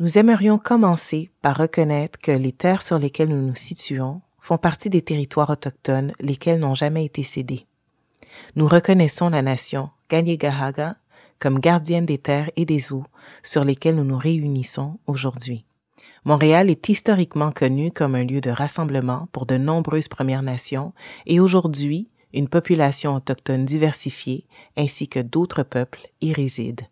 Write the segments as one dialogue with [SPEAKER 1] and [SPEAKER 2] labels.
[SPEAKER 1] nous aimerions commencer par reconnaître que les terres sur lesquelles nous nous situons font partie des territoires autochtones lesquels n'ont jamais été cédés. Nous reconnaissons la nation Gahaga comme gardienne des terres et des eaux sur lesquelles nous nous réunissons aujourd'hui. Montréal est historiquement connu comme un lieu de rassemblement pour de nombreuses Premières Nations et aujourd'hui, une population autochtone diversifiée ainsi que d'autres peuples y résident.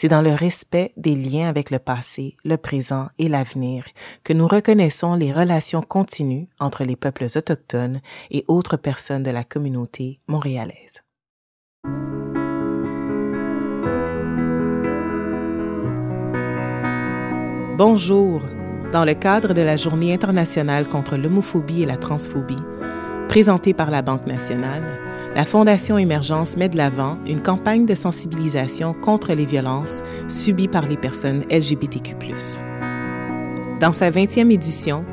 [SPEAKER 1] C'est dans le respect des liens avec le passé, le présent et l'avenir que nous reconnaissons les relations continues entre les peuples autochtones et autres personnes de la communauté montréalaise. Bonjour. Dans le cadre de la Journée internationale contre l'homophobie et la transphobie, présentée par la Banque nationale, la Fondation Émergence met de l'avant une campagne de sensibilisation contre les violences subies par les personnes LGBTQ. Dans sa 20e édition,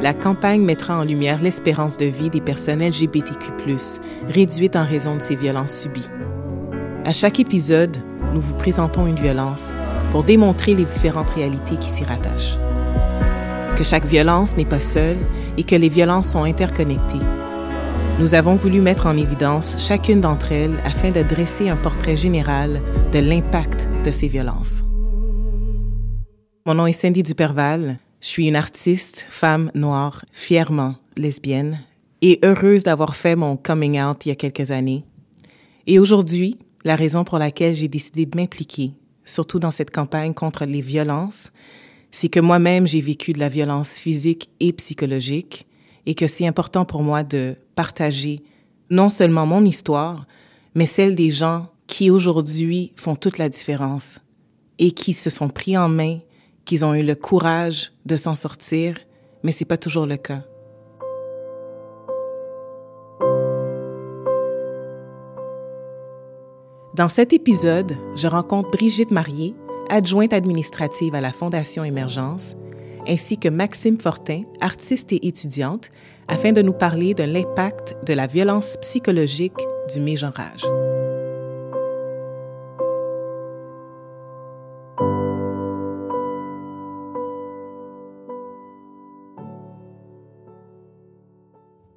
[SPEAKER 1] la campagne mettra en lumière l'espérance de vie des personnes LGBTQ, réduite en raison de ces violences subies. À chaque épisode, nous vous présentons une violence pour démontrer les différentes réalités qui s'y rattachent. Que chaque violence n'est pas seule et que les violences sont interconnectées. Nous avons voulu mettre en évidence chacune d'entre elles afin de dresser un portrait général de l'impact de ces violences. Mon nom est Cindy Duperval. Je suis une artiste, femme noire, fièrement lesbienne et heureuse d'avoir fait mon coming out il y a quelques années. Et aujourd'hui, la raison pour laquelle j'ai décidé de m'impliquer surtout dans cette campagne contre les violences, c'est que moi-même, j'ai vécu de la violence physique et psychologique et que c'est important pour moi de partager non seulement mon histoire, mais celle des gens qui aujourd'hui font toute la différence et qui se sont pris en main, qui ont eu le courage de s'en sortir, mais c'est pas toujours le cas. Dans cet épisode, je rencontre Brigitte Marié, adjointe administrative à la Fondation Émergence, ainsi que Maxime Fortin, artiste et étudiante, afin de nous parler de l'impact de la violence psychologique du mégenrage.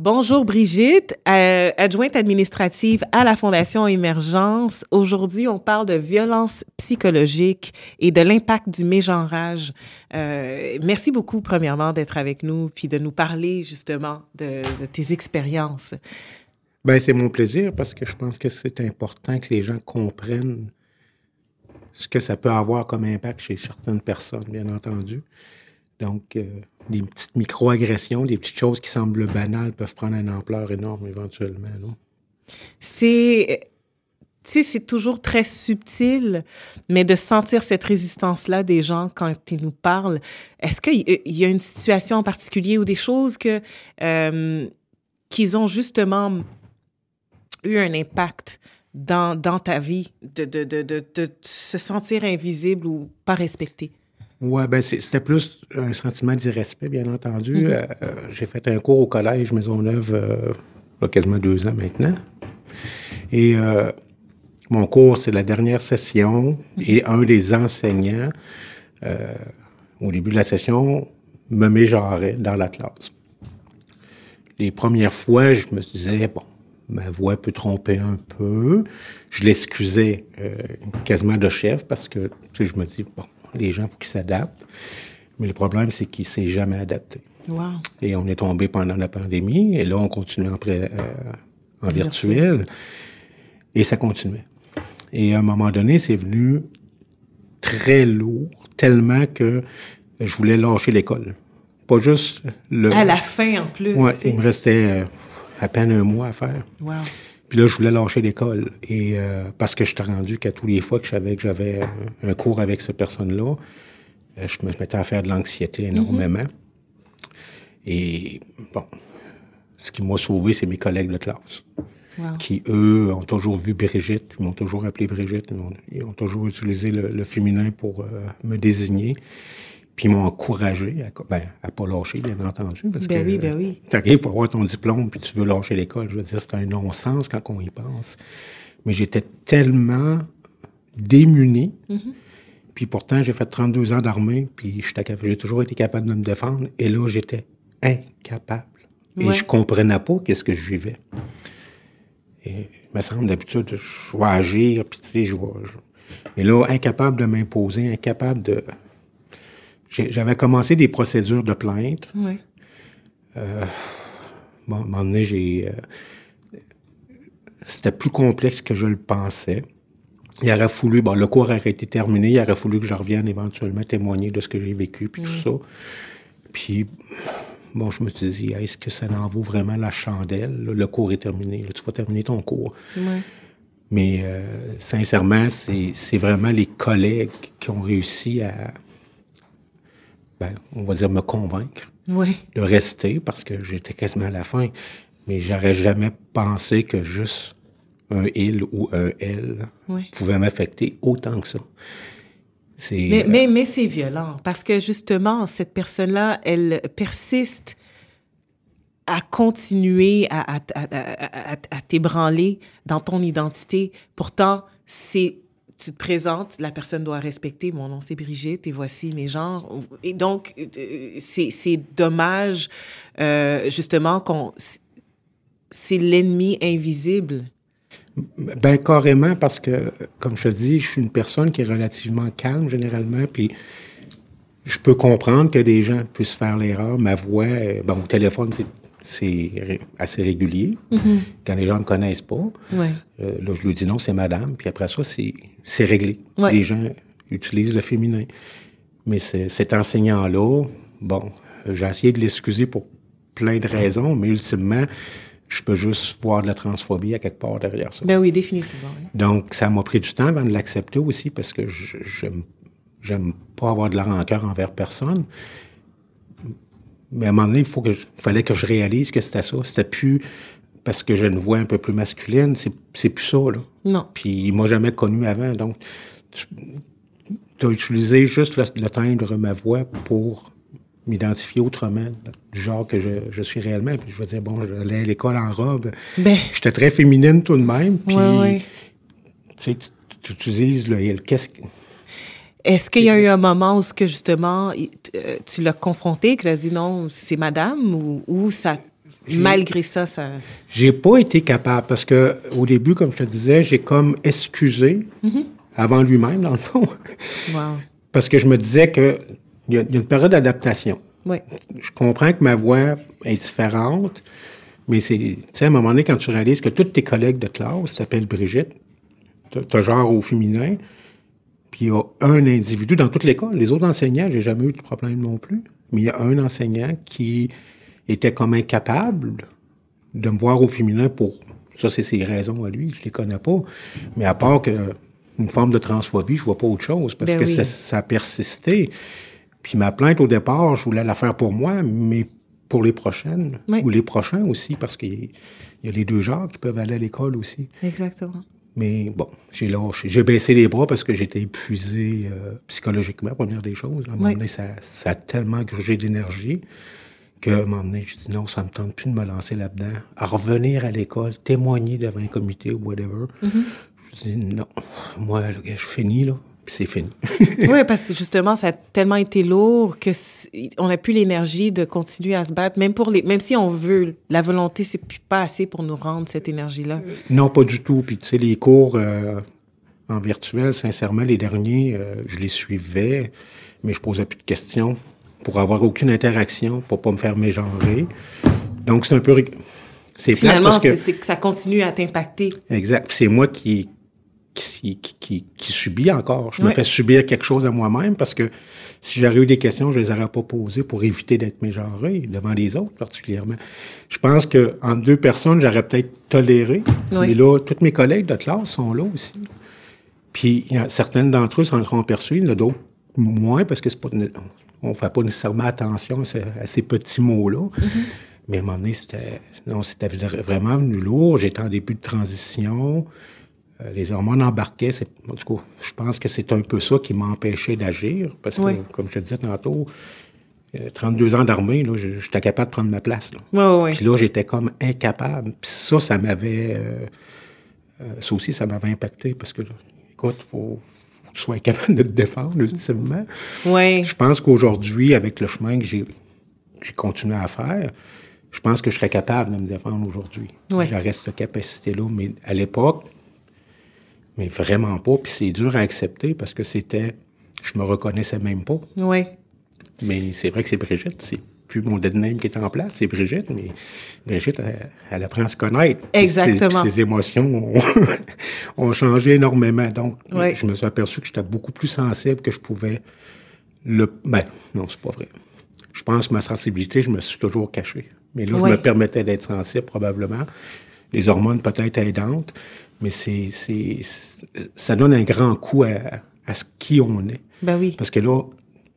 [SPEAKER 1] Bonjour Brigitte, euh, adjointe administrative à la Fondation Émergence. Aujourd'hui, on parle de violence psychologique et de l'impact du mégenrage. Euh, merci beaucoup, premièrement, d'être avec nous puis de nous parler justement de, tes expériences.
[SPEAKER 2] Ben, c'est mon plaisir parce que je pense que c'est important que les gens comprennent ce que ça peut avoir comme impact chez certaines personnes, bien entendu. Donc, euh, des petites micro-agressions, des petites choses qui semblent banales peuvent prendre une ampleur énorme éventuellement.
[SPEAKER 1] C'est. C'est toujours très subtil, mais de sentir cette résistance-là des gens quand ils nous parlent, est-ce qu'il y a une situation en particulier ou des choses que euh, qu'ils ont justement eu un impact dans, dans ta vie, de, de, de, de, se sentir invisible ou pas respecté?
[SPEAKER 2] Oui, ben c'était plus un sentiment d'irrespect, bien entendu. Mm-hmm. Euh, euh, j'ai fait un cours au collège Maisonneuve euh, il y a quasiment deux ans maintenant. Et mon cours, c'est la dernière session et un des enseignants, au début de la session, me mégenrait dans la classe. Les premières fois, je me disais, bon, ma voix peut tromper un peu. Je l'excusais quasiment de chef parce que je me dis, bon, les gens, il faut qu'ils s'adaptent. Mais le problème, c'est qu'il ne s'est jamais adapté. Et on est tombé pendant la pandémie, et là, on continue en, euh, en virtuel, et ça continuait. Et à un moment donné, c'est venu très lourd, tellement que je voulais lâcher l'école. Pas juste le...
[SPEAKER 1] À la fin, en plus.
[SPEAKER 2] Oui, il me restait euh, à peine un mois à faire.
[SPEAKER 1] Wow.
[SPEAKER 2] Puis là, je voulais lâcher l'école. Et euh, parce que je t'ai rendu qu'à tous les fois que je savais que j'avais un, cours avec cette personne-là, euh, je me mettais à faire de l'anxiété énormément. Et bon, ce qui m'a sauvé, c'est mes collègues de classe. Qui, eux, ont toujours vu Brigitte, ils m'ont toujours appelé Brigitte, ils ont, toujours utilisé le, féminin pour euh, me désigner. Puis ils m'ont encouragé à, ben, à pas lâcher, bien entendu.
[SPEAKER 1] Parce ben oui, ben oui.
[SPEAKER 2] Tu arrives pour avoir ton diplôme, puis tu veux lâcher l'école. Je veux dire, c'est un non-sens quand on y pense. Mais j'étais tellement démuni, mm-hmm. Puis pourtant, j'ai fait 32 ans d'armée, puis j'ai toujours été capable de me défendre. Et là, j'étais incapable. Et je comprenais pas qu'est-ce que je vivais. Et il me semble d'habitude, je vais agir, puis tu sais, je vois. Mais là, incapable de m'imposer, incapable de. J'avais commencé des procédures de plainte.
[SPEAKER 1] Oui.
[SPEAKER 2] Euh, bon, à un moment donné, j'ai. Euh, c'était plus complexe que je le pensais. Il aurait fallu, bon, le cours aurait été terminé, il aurait fallu que je revienne éventuellement témoigner de ce que j'ai vécu, puis tout ça. Puis, bon, je me suis dit, est-ce que ça en vaut vraiment la chandelle? Le cours est terminé, tu vas terminer ton cours. Mais euh, sincèrement, c'est vraiment les collègues qui ont réussi à, ben, on va dire, me convaincre de rester parce que j'étais quasiment à la fin. Mais j'aurais jamais pensé que juste un il ou un elle pouvait m'affecter autant que ça.
[SPEAKER 1] Mais, euh, mais, mais c'est violent parce que justement, cette personne-là, elle persiste à continuer à, à, à, à t'ébranler dans ton identité. Pourtant, c'est tu te présentes, la personne doit respecter, mon nom c'est Brigitte et voici mes genres. Et donc, euh, c'est dommage, euh, justement, qu'on... C'est l'ennemi invisible.
[SPEAKER 2] Ben carrément, parce que, comme je te dis, je suis une personne qui est relativement calme généralement, puis je peux comprendre que des gens puissent faire l'erreur. Ma voix, euh, bon, au téléphone, c'est assez régulier. Mm-hmm. Quand les gens ne me connaissent pas,
[SPEAKER 1] ouais.
[SPEAKER 2] là, je lui dis non, c'est madame. Puis après ça, c'est c'est réglé. Les gens utilisent le féminin. Mais cet enseignant-là, bon, j'ai essayé de l'excuser pour plein de raisons, mais ultimement, je peux juste voir de la transphobie à quelque part derrière ça.
[SPEAKER 1] Ben oui, définitivement.
[SPEAKER 2] Donc, ça m'a pris du temps avant de l'accepter aussi parce que je j'aime pas avoir de la rancœur envers personne. Mais à un moment donné, il faut que fallait que je réalise que c'était ça. C'était plus parce que j'ai une voix un peu plus masculine, c'est plus ça, là.
[SPEAKER 1] Non.
[SPEAKER 2] Puis il m'a jamais connu avant, donc tu as utilisé juste le, le, timbre de ma voix pour m'identifier autrement, du genre que je, je, suis réellement. Puis je veux dire, bon, j'allais à l'école en robe.
[SPEAKER 1] Ben.
[SPEAKER 2] J'étais très féminine tout de même. Puis, tu sais, tu utilises le... Qu'est-ce que...
[SPEAKER 1] Est-ce qu'il y a eu un moment où, que justement, euh, tu l'as confronté, que tu as dit non, c'est madame, ou, ou ça Malgré ça, ça.
[SPEAKER 2] J'ai pas été capable parce que au début, comme je te disais, j'ai comme excusé
[SPEAKER 1] mm-hmm.
[SPEAKER 2] avant lui-même, dans le fond.
[SPEAKER 1] Wow.
[SPEAKER 2] Parce que je me disais que il y, a une période d'adaptation.
[SPEAKER 1] Oui.
[SPEAKER 2] Je comprends que ma voix est différente, mais c'est, tu sais, à un moment donné, quand tu réalises que tous tes collègues de classe s'appellent Brigitte, tu genre au féminin, puis il y a un individu dans toute l'école. Les autres enseignants, j'ai jamais eu de problème non plus, mais il y a un enseignant qui était comme incapable de me voir au féminin pour... Ça, c'est ses raisons à lui, je les connais pas. Mais à part que une forme de transphobie, je vois pas autre chose, parce
[SPEAKER 1] ben
[SPEAKER 2] que
[SPEAKER 1] oui.
[SPEAKER 2] ça, ça, a persisté. Puis ma plainte, au départ, je voulais la faire pour moi, mais pour les prochaines,
[SPEAKER 1] oui.
[SPEAKER 2] ou les prochains aussi, parce qu'il y a les deux genres qui peuvent aller à l'école aussi.
[SPEAKER 1] Exactement.
[SPEAKER 2] Mais bon, j'ai lâché. J'ai baissé les bras parce que j'étais épuisé euh, psychologiquement, première des choses. À un moment donné, ça, ça a tellement grugé d'énergie qu'à un moment donné, je dis non, ça me tente plus de me lancer là-dedans. À revenir à l'école, témoigner devant un comité ou whatever.
[SPEAKER 1] Mm -hmm.
[SPEAKER 2] Je dis non, moi, là, je finis, là, puis c'est fini.
[SPEAKER 1] oui, parce que justement, ça a tellement été lourd que on n'a plus l'énergie de continuer à se battre, même pour les, même si on veut, la volonté, c'est pas assez pour nous rendre cette énergie-là.
[SPEAKER 2] Non, pas du tout. Puis tu sais, les cours euh, en virtuel, sincèrement, les derniers, euh, je les suivais, mais je posais plus de questions pour avoir aucune interaction, pour pas me faire mégenrer. Donc, c'est un peu...
[SPEAKER 1] C'est Finalement, c'est que... que ça continue à t'impacter.
[SPEAKER 2] Exact. C'est moi qui, qui, qui, encore. Je ouais. me fais subir quelque chose à moi-même parce que si j'avais eu des questions, je les aurais pas posées pour éviter d'être mégenré, devant les autres particulièrement. Je pense qu'en deux personnes, j'aurais peut-être toléré. Mais là, tous mes collègues de classe sont là aussi. Puis, y a, certaines d'entre eux s'en seront aperçus, d'autres moins parce que c'est pas on ne fait pas nécessairement attention à ces petits mots-là.
[SPEAKER 1] Mm -hmm.
[SPEAKER 2] Mais à un moment donné, c'était, non, c'était vraiment venu lourd. J'étais en début de transition. Euh, les hormones embarquaient. En tout cas, je pense que c'est un peu ça qui m'a empêché d'agir. Parce que,
[SPEAKER 1] oui.
[SPEAKER 2] comme je te disais tantôt, euh, 32 ans d'armée, là, j'étais capable de prendre ma place. Là.
[SPEAKER 1] Oui, oui.
[SPEAKER 2] Puis là, j'étais comme incapable. Puis ça, ça m'avait... Euh, ça aussi, ça m'avait impacté parce que, là, écoute, faut, que tu sois capable de te défendre, ultimement.
[SPEAKER 1] Oui.
[SPEAKER 2] Je pense qu'aujourd'hui, avec le chemin que j'ai continué à faire, je pense que je serais capable de me défendre aujourd'hui.
[SPEAKER 1] Oui.
[SPEAKER 2] J'aurais cette capacité-là. Mais à l'époque, mais vraiment pas. Puis c'est dur à accepter parce que c'était. Je me reconnaissais même pas.
[SPEAKER 1] Oui.
[SPEAKER 2] Mais c'est vrai que c'est Brigitte. C'est plus mon dead name qui est en place, c'est Brigitte. Mais Brigitte, elle, elle apprend à se connaître.
[SPEAKER 1] Exactement.
[SPEAKER 2] Ses, ses émotions ont, ont, changé énormément. Donc,
[SPEAKER 1] Oui.
[SPEAKER 2] je me suis aperçu que j'étais beaucoup plus sensible que je pouvais le. Ben, non, c'est pas vrai. Je pense que ma sensibilité, je me suis toujours caché. Mais là,
[SPEAKER 1] Oui.
[SPEAKER 2] je me permettais d'être sensible, probablement. Les hormones peut-être aidantes, mais c'est, c'est, c'est- ça donne un grand coup à, à ce qui on est.
[SPEAKER 1] Ben oui.
[SPEAKER 2] Parce que là,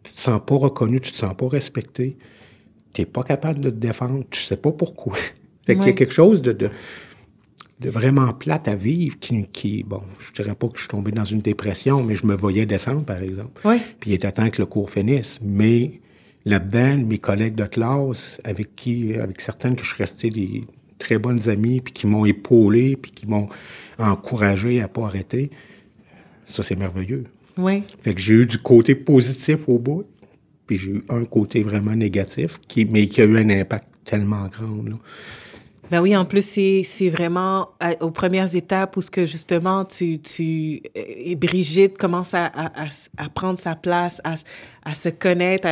[SPEAKER 2] tu te sens pas reconnu, tu te sens pas respecté, tu n'es pas capable de te défendre, tu sais pas pourquoi. Fait qu'il y a quelque chose de, de, de vraiment plate à vivre qui, qui, bon, je dirais pas que je suis tombé dans une dépression, mais je me voyais descendre, par exemple.
[SPEAKER 1] Oui.
[SPEAKER 2] Puis il était temps que le cours finisse. Mais là-dedans, mes collègues de classe, avec qui, avec certaines que je suis resté des très bonnes amies, puis qui m'ont épaulé, puis qui m'ont encouragé à pas arrêter, ça, c'est merveilleux.
[SPEAKER 1] Oui.
[SPEAKER 2] Fait que j'ai eu du côté positif au bout, puis j'ai eu un côté vraiment négatif, qui, mais qui a eu un impact tellement grand.
[SPEAKER 1] Ben oui, en plus, c'est, vraiment aux premières étapes où ce que justement tu, tu et Brigitte commence à, à, prendre sa place, à, se connaître,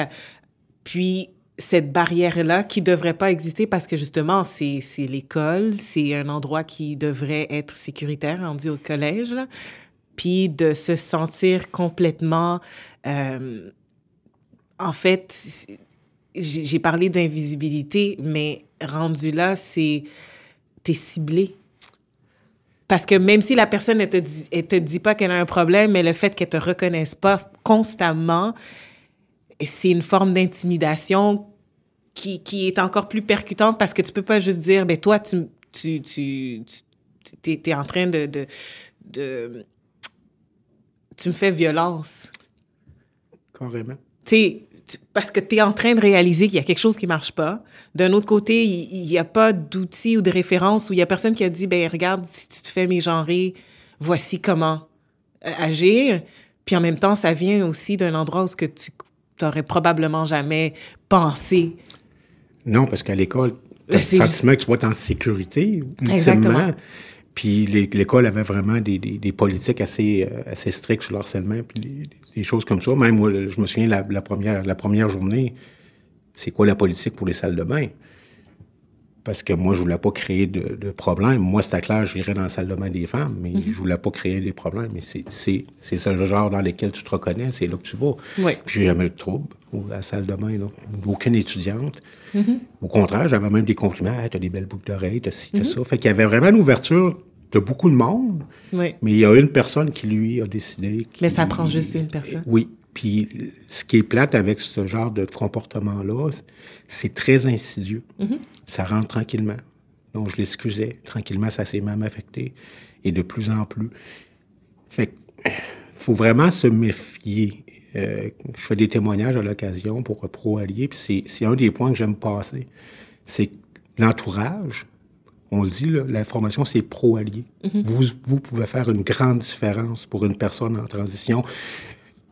[SPEAKER 1] puis cette barrière-là qui devrait pas exister parce que justement, c'est l'école, c'est un endroit qui devrait être sécuritaire rendu au collège, là. Puis de se sentir complètement... euh, en fait, j'ai parlé d'invisibilité, mais rendu là, c'est t'es ciblé. Parce que même si la personne ne te dit, elle te dit pas qu'elle a un problème, mais le fait qu'elle te reconnaisse pas constamment, c'est une forme d'intimidation qui, qui est encore plus percutante parce que tu peux pas juste dire, ben toi, tu, tu, tu, tu en train de, de, de... Tu me fais violence.
[SPEAKER 2] Carrément.
[SPEAKER 1] Sais, parce que tu es en train de réaliser qu'il y a quelque chose qui marche pas. D'un autre côté, il n'y a pas d'outils ou de références où il y a personne qui a dit, ben regarde, si tu te fais mégenrer, voici comment euh, agir. Puis en même temps, ça vient aussi d'un endroit où ce que tu t'aurais probablement jamais pensé.
[SPEAKER 2] Non, parce qu'à l'école, tu as le sentiment que tu vas être en sécurité,
[SPEAKER 1] Exactement.
[SPEAKER 2] Puis l'é- l'école avait vraiment des, des, des politiques assez, euh, assez strictes sur le harcèlement, puis des, choses comme ça. Même moi, je me souviens, la, la première, la première journée, c'est quoi la politique pour les salles de bain? Parce que moi, je voulais pas créer de, de problème. Moi, c'était clair, j'irais dans la salle de bain des femmes, mais je voulais pas créer des problèmes. Mais c'est, ce genre dans lequel tu te reconnais, c'est là que tu vas.
[SPEAKER 1] Oui.
[SPEAKER 2] Puis j'ai jamais eu de trouble à la salle de bain, là. Aucune étudiante. Au contraire, j'avais même des compliments. Ah, t'as des belles boucles d'oreilles, t'as ci, t'as ça. Fait qu'il y avait vraiment l'ouverture de beaucoup de monde.
[SPEAKER 1] Oui.
[SPEAKER 2] Mais il y a une personne qui, lui, a décidé. qui-
[SPEAKER 1] Mais ça prend juste une personne.
[SPEAKER 2] Oui. Puis ce qui est plate avec ce genre de comportement-là, c'est très insidieux.
[SPEAKER 1] Mm-hmm.
[SPEAKER 2] Ça rentre tranquillement. Donc, je l'excusais. Tranquillement, ça s'est même affecté. Et de plus en plus. Fait que, faut vraiment se méfier. Euh, je fais des témoignages à l'occasion pour Pro Allié, puis c'est- un des points que j'aime passer. C'est l'entourage, on le dit, là, l'information, c'est pro-allié. vous, vous pouvez faire une grande différence pour une personne en transition.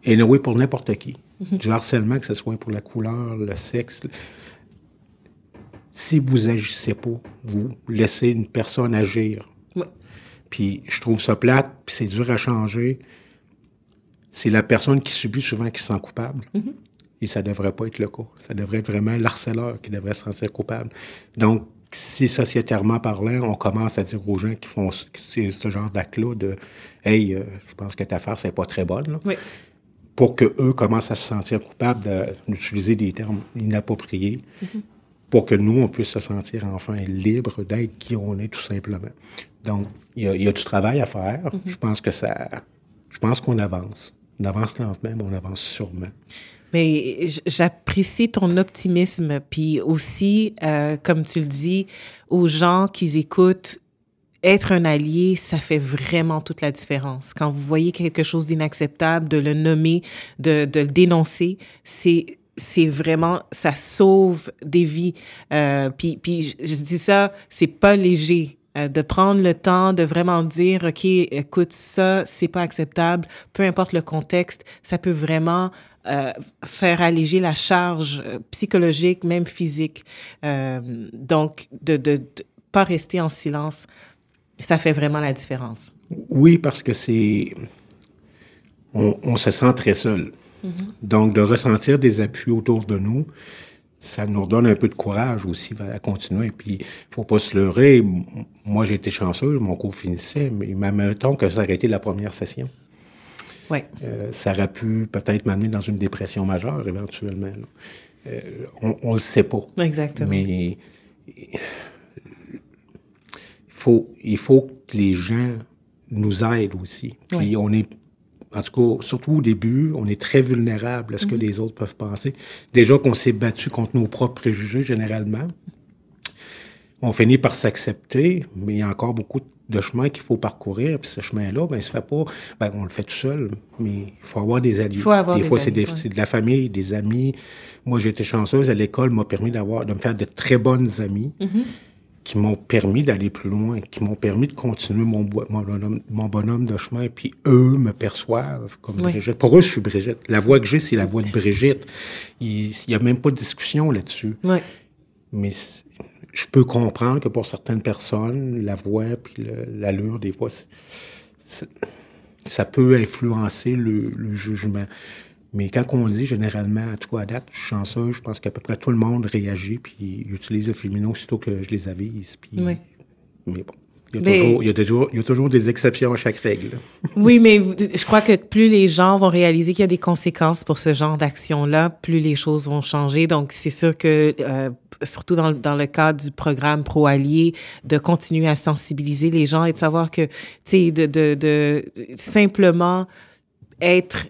[SPEAKER 2] Et oui, pour n'importe qui. Du harcèlement, que ce soit pour la couleur, le sexe. Si vous agissez pas, vous laissez une personne agir. Puis je trouve ça plate, puis c'est dur à changer. C'est la personne qui subit souvent qui se sent coupable. Et ça devrait pas être le cas. Ça devrait être vraiment l'harceleur qui devrait se sentir coupable. Donc, si sociétairement parlant, on commence à dire aux gens qui font ce, genre d'acte-là de Hey, euh, je pense que ta farce n'est pas très bonne.
[SPEAKER 1] Oui.
[SPEAKER 2] pour que eux commencent à se sentir coupables d'utiliser des termes inappropriés, pour que nous, on puisse se sentir enfin libres d'être qui on est tout simplement. Donc, il y a, il y a du travail à faire. Je pense que ça... Je pense qu'on avance. On avance lentement, mais on avance sûrement.
[SPEAKER 1] Mais j'apprécie ton optimisme, puis aussi, euh, comme tu le dis, aux gens qui écoutent, être un allié, ça fait vraiment toute la différence. Quand vous voyez quelque chose d'inacceptable, de le nommer, de, de le dénoncer, c'est c'est vraiment ça sauve des vies. Euh, puis puis je, je dis ça, c'est pas léger euh, de prendre le temps de vraiment dire, OK, écoute, ça, c'est pas acceptable, peu importe le contexte, ça peut vraiment euh, faire alléger la charge euh, psychologique, même physique. Euh, donc, de ne pas rester en silence, ça fait vraiment la différence.
[SPEAKER 2] Oui, parce que c'est... On, on, se sent très seul. Mm -hmm. Donc, de ressentir des appuis autour de nous, ça nous donne un peu de courage aussi à continuer. Puis, il faut pas se leurrer. Moi, j'ai été chanceux, mon cours finissait, mais même temps que été la première session.
[SPEAKER 1] Ouais.
[SPEAKER 2] Euh, ça aurait pu peut-être m'amener dans une dépression majeure éventuellement. Euh, on ne le sait pas.
[SPEAKER 1] Exactement.
[SPEAKER 2] Mais il faut, il faut que les gens nous aident aussi. Puis
[SPEAKER 1] Ouais.
[SPEAKER 2] on est, en tout cas, surtout au début, on est très vulnérable à ce que
[SPEAKER 1] Mhm.
[SPEAKER 2] les autres peuvent penser. Déjà qu'on s'est battu contre nos propres préjugés généralement, on finit par s'accepter, mais il y a encore beaucoup de chemin qu'il faut parcourir. Puis ce chemin-là, ben, il se fait pas. Ben, on le fait tout seul, mais il faut avoir des alliés.
[SPEAKER 1] Il faut avoir
[SPEAKER 2] des
[SPEAKER 1] des
[SPEAKER 2] fois, c'est
[SPEAKER 1] ouais.
[SPEAKER 2] c'est de la famille, des amis. Moi, j'ai été chanceuse. À l'école, m'a permis d'avoir, de me faire de très bonnes amies
[SPEAKER 1] Mhm.
[SPEAKER 2] qui m'ont permis d'aller plus loin, qui m'ont permis de continuer mon, bonhomme, mon bonhomme de chemin. Puis eux me perçoivent comme
[SPEAKER 1] Oui.
[SPEAKER 2] Brigitte. Pour eux, je suis Brigitte. La voix que j'ai, c'est la voix de Brigitte. Il n'y a même pas de discussion là-dessus.
[SPEAKER 1] Ouais.
[SPEAKER 2] Mais je peux comprendre que pour certaines personnes, la voix puis l'allure, des c'est- ça peut influencer le, le jugement. Mais quand on dit généralement, à tout à date, je suis chanceux, je pense qu'à peu près tout le monde réagit puis utilise le féminin aussitôt que je les avise. Puis,
[SPEAKER 1] Oui.
[SPEAKER 2] Mais bon, il y, a
[SPEAKER 1] Mais-
[SPEAKER 2] toujours, il, y a toujours, il y a toujours des exceptions à chaque règle.
[SPEAKER 1] Oui, mais je crois que plus les gens vont réaliser qu'il y a des conséquences pour ce genre d'action-là, plus les choses vont changer. Donc, c'est sûr que, euh, surtout dans, dans le cadre du programme Pro-Allié, de continuer à sensibiliser les gens et de savoir que, tu sais, de, de, de simplement être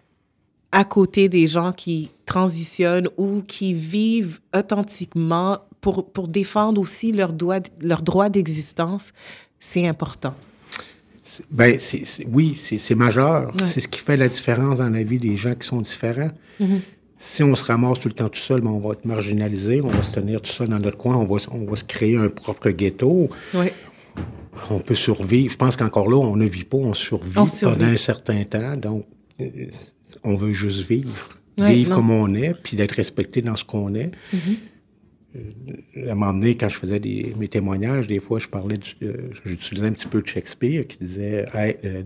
[SPEAKER 1] à côté des gens qui transitionnent ou qui vivent authentiquement pour, pour défendre aussi leur droit, leur droit d'existence, c'est important.
[SPEAKER 2] Ben, oui, c'est, majeur.
[SPEAKER 1] Ouais.
[SPEAKER 2] C'est ce qui fait la différence dans la vie des gens qui sont différents. Si on se ramasse tout le temps tout seul, ben, on va être marginalisé, on va se tenir tout seul dans notre coin, on va, on va se créer un propre ghetto. On peut survivre. Je pense qu'encore là, on ne vit pas, on survit,
[SPEAKER 1] On survit.
[SPEAKER 2] pendant un certain temps. Donc, euh, on veut juste vivre.
[SPEAKER 1] Ouais,
[SPEAKER 2] vivre
[SPEAKER 1] non.
[SPEAKER 2] comme on est, puis d'être respecté dans ce qu'on est. Euh, à un moment donné, quand je faisais des, mes témoignages, des fois, je parlais, du- euh, j'utilisais un petit peu de Shakespeare qui disait Être- euh,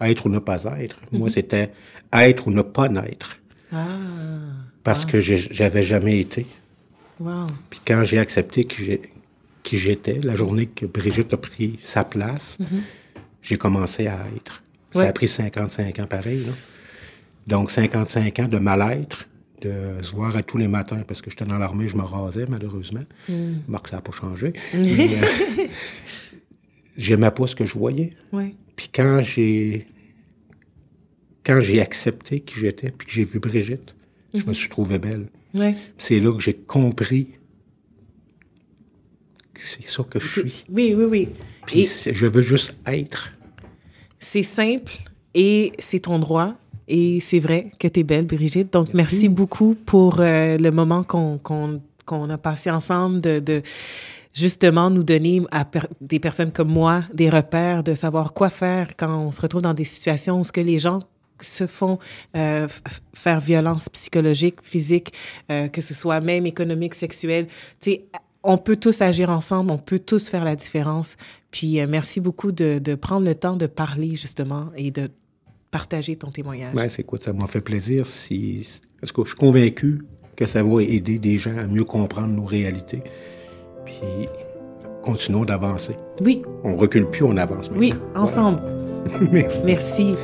[SPEAKER 2] être ou ne pas être. Moi, c'était être ou ne pas naître.
[SPEAKER 1] Ah,
[SPEAKER 2] Parce que j'ai- j'avais jamais été.
[SPEAKER 1] wow.
[SPEAKER 2] Puis quand j'ai accepté que qui j'étais, la journée que Brigitte a pris sa place, j'ai commencé à être. Ça a pris 55 ans pareil. Là. Donc 55 ans de mal-être, de se voir à tous les matins, parce que j'étais dans l'armée, je me rasais malheureusement. Marc, ça n'a pas changé. Euh, J'aimais pas ce que je voyais.
[SPEAKER 1] Oui.
[SPEAKER 2] Puis quand j'ai quand j'ai accepté qui j'étais, puis que j'ai vu Brigitte, je me suis trouvé belle.
[SPEAKER 1] Oui.
[SPEAKER 2] C'est là que j'ai compris que c'est ça que je suis.
[SPEAKER 1] Oui, oui, oui.
[SPEAKER 2] Puis
[SPEAKER 1] Et
[SPEAKER 2] je veux juste être.
[SPEAKER 1] c'est simple et c'est ton droit. Et c'est vrai que tu es belle, Brigitte. Donc, merci, beaucoup pour euh, le moment qu'on qu'on qu'on a passé ensemble de, de justement nous donner à per- des personnes comme moi des repères de savoir quoi faire quand on se retrouve dans des situations où ce que les gens se font euh, faire violence psychologique, physique, euh, que ce soit même économique, sexuelle. Tu sais, on peut tous agir ensemble, on peut tous faire la différence. Puis euh, merci beaucoup de, de prendre le temps de parler justement et de partager ton témoignage?
[SPEAKER 2] Ben, c'est quoi, ça m'a fait plaisir. Si, parce que je suis convaincu que ça va aider des gens à mieux comprendre nos réalités. Puis continuons d'avancer.
[SPEAKER 1] Oui,
[SPEAKER 2] On recule plus, on avance.
[SPEAKER 1] oui, ensemble.
[SPEAKER 2] Voilà. Merci.
[SPEAKER 1] Merci.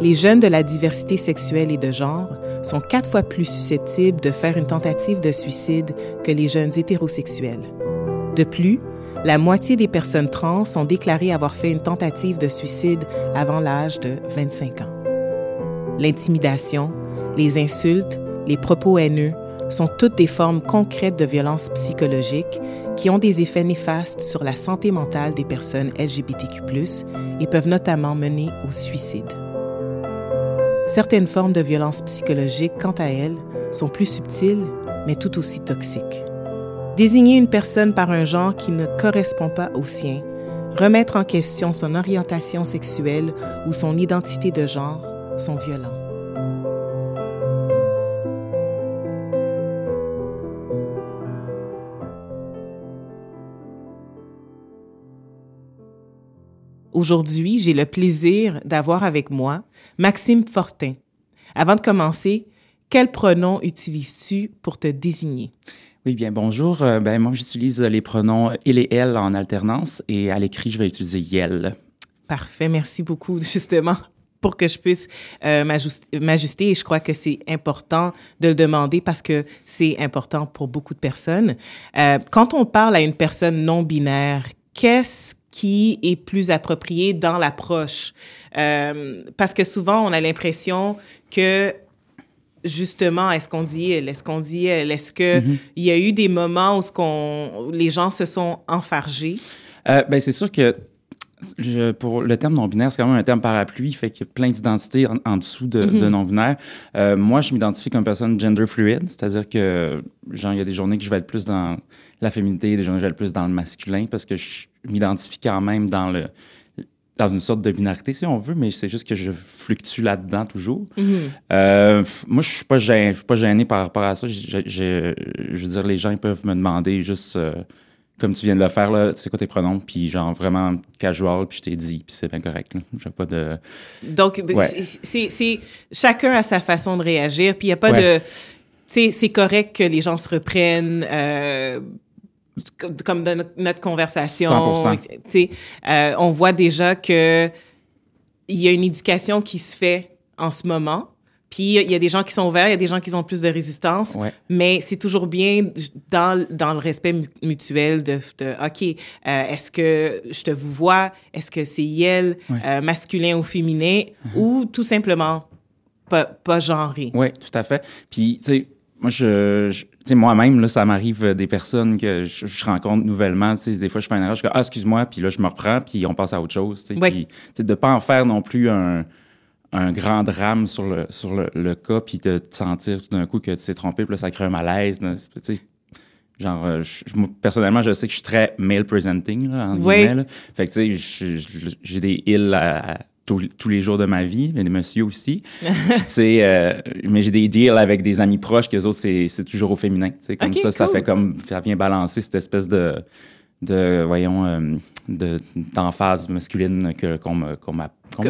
[SPEAKER 1] Les jeunes de la diversité sexuelle et de genre sont quatre fois plus susceptibles de faire une tentative de suicide que les jeunes hétérosexuels. De plus, la moitié des personnes trans ont déclaré avoir fait une tentative de suicide avant l'âge de 25 ans. L'intimidation, les insultes, les propos haineux sont toutes des formes concrètes de violence psychologique qui ont des effets néfastes sur la santé mentale des personnes LGBTQ+, et peuvent notamment mener au suicide. Certaines formes de violence psychologique, quant à elles, sont plus subtiles, mais tout aussi toxiques. Désigner une personne par un genre qui ne correspond pas au sien, remettre en question son orientation sexuelle ou son identité de genre sont violents. Aujourd'hui, j'ai le plaisir d'avoir avec moi Maxime Fortin. Avant de commencer, quel pronom utilises-tu pour te désigner?
[SPEAKER 3] Oui, bien, bonjour. Euh, ben, moi, j'utilise les pronoms il et elle en alternance et à l'écrit, je vais utiliser yel.
[SPEAKER 1] Parfait. Merci beaucoup, justement, pour que je puisse euh, m'ajuster. Je crois que c'est important de le demander parce que c'est important pour beaucoup de personnes. Euh, quand on parle à une personne non binaire, qu'est-ce qui est plus approprié dans l'approche? Euh, parce que souvent, on a l'impression que justement, est-ce qu'on dit elle, est-ce qu'on dit elle, est-ce que mm-hmm. il y a eu des moments où, ce qu'on, les gens se sont enfargés?
[SPEAKER 3] Euh, ben c'est sûr que je, pour le terme non-binaire, c'est quand même un terme parapluie, fait qu'il y a plein d'identités en, dessous de, mm-hmm. non-binaire. Euh, moi, je m'identifie comme personne gender fluid, c'est-à-dire que, genre, il y a des journées que je vais être plus dans la féminité, des journées que je vais être plus dans le masculin, parce que je m'identifie quand même dans le dans une sorte de binarité, si on veut, mais c'est juste que je fluctue là-dedans toujours. Mm-hmm. Euh, moi, je suis pas gêné, suis pas gêné par rapport à ça. Je, je, veux dire, les gens peuvent me demander juste euh, comme tu viens de le faire, là, c'est quoi tes pronoms, puis genre vraiment casual, puis je t'ai dit, puis c'est bien correct. J'ai pas de.
[SPEAKER 1] Donc, c'est chacun a sa façon de réagir, puis il n'y a pas de. Tu sais, c'est correct que les gens se reprennent. Euh, comme dans notre conversation. 100%. Euh, on voit déjà que il y a une éducation qui se fait en ce moment. Puis il y a des gens qui sont ouverts, il y a des gens qui ont plus de résistance, mais c'est toujours bien dans, dans le respect mutuel de, de OK, euh, est-ce que je te vous vois, est-ce que c'est elle, euh, masculin ou féminin, uh-huh. ou tout simplement pas, pas genré.
[SPEAKER 3] Oui, tout à fait. Puis, tu sais, moi, je, tu sais, moi-même, là, ça m'arrive des personnes que je, rencontre nouvellement. Tu sais, des fois, je fais un erreur, je dis, ah, excuse-moi, puis là, je me reprends, puis on passe à autre chose. Tu sais, puis, tu sais, de pas en faire non plus un un grand drame sur le, sur le, le cas, puis de te sentir tout d'un coup que tu t'es trompé, puis là, ça crée un malaise. genre, euh, personnellement, je sais que je suis très male presenting, là, en guillemets. Fait que, tu sais, j'ai des îles à, tous, les jours de ma vie, mais des messieurs aussi. sais, euh, mais j'ai des deals avec des amis proches, que les autres, c'est toujours au féminin. Comme ça, ça fait comme, ça vient balancer cette espèce de, de voyons, euh, de d'emphase masculine que qu'on m'a qu'on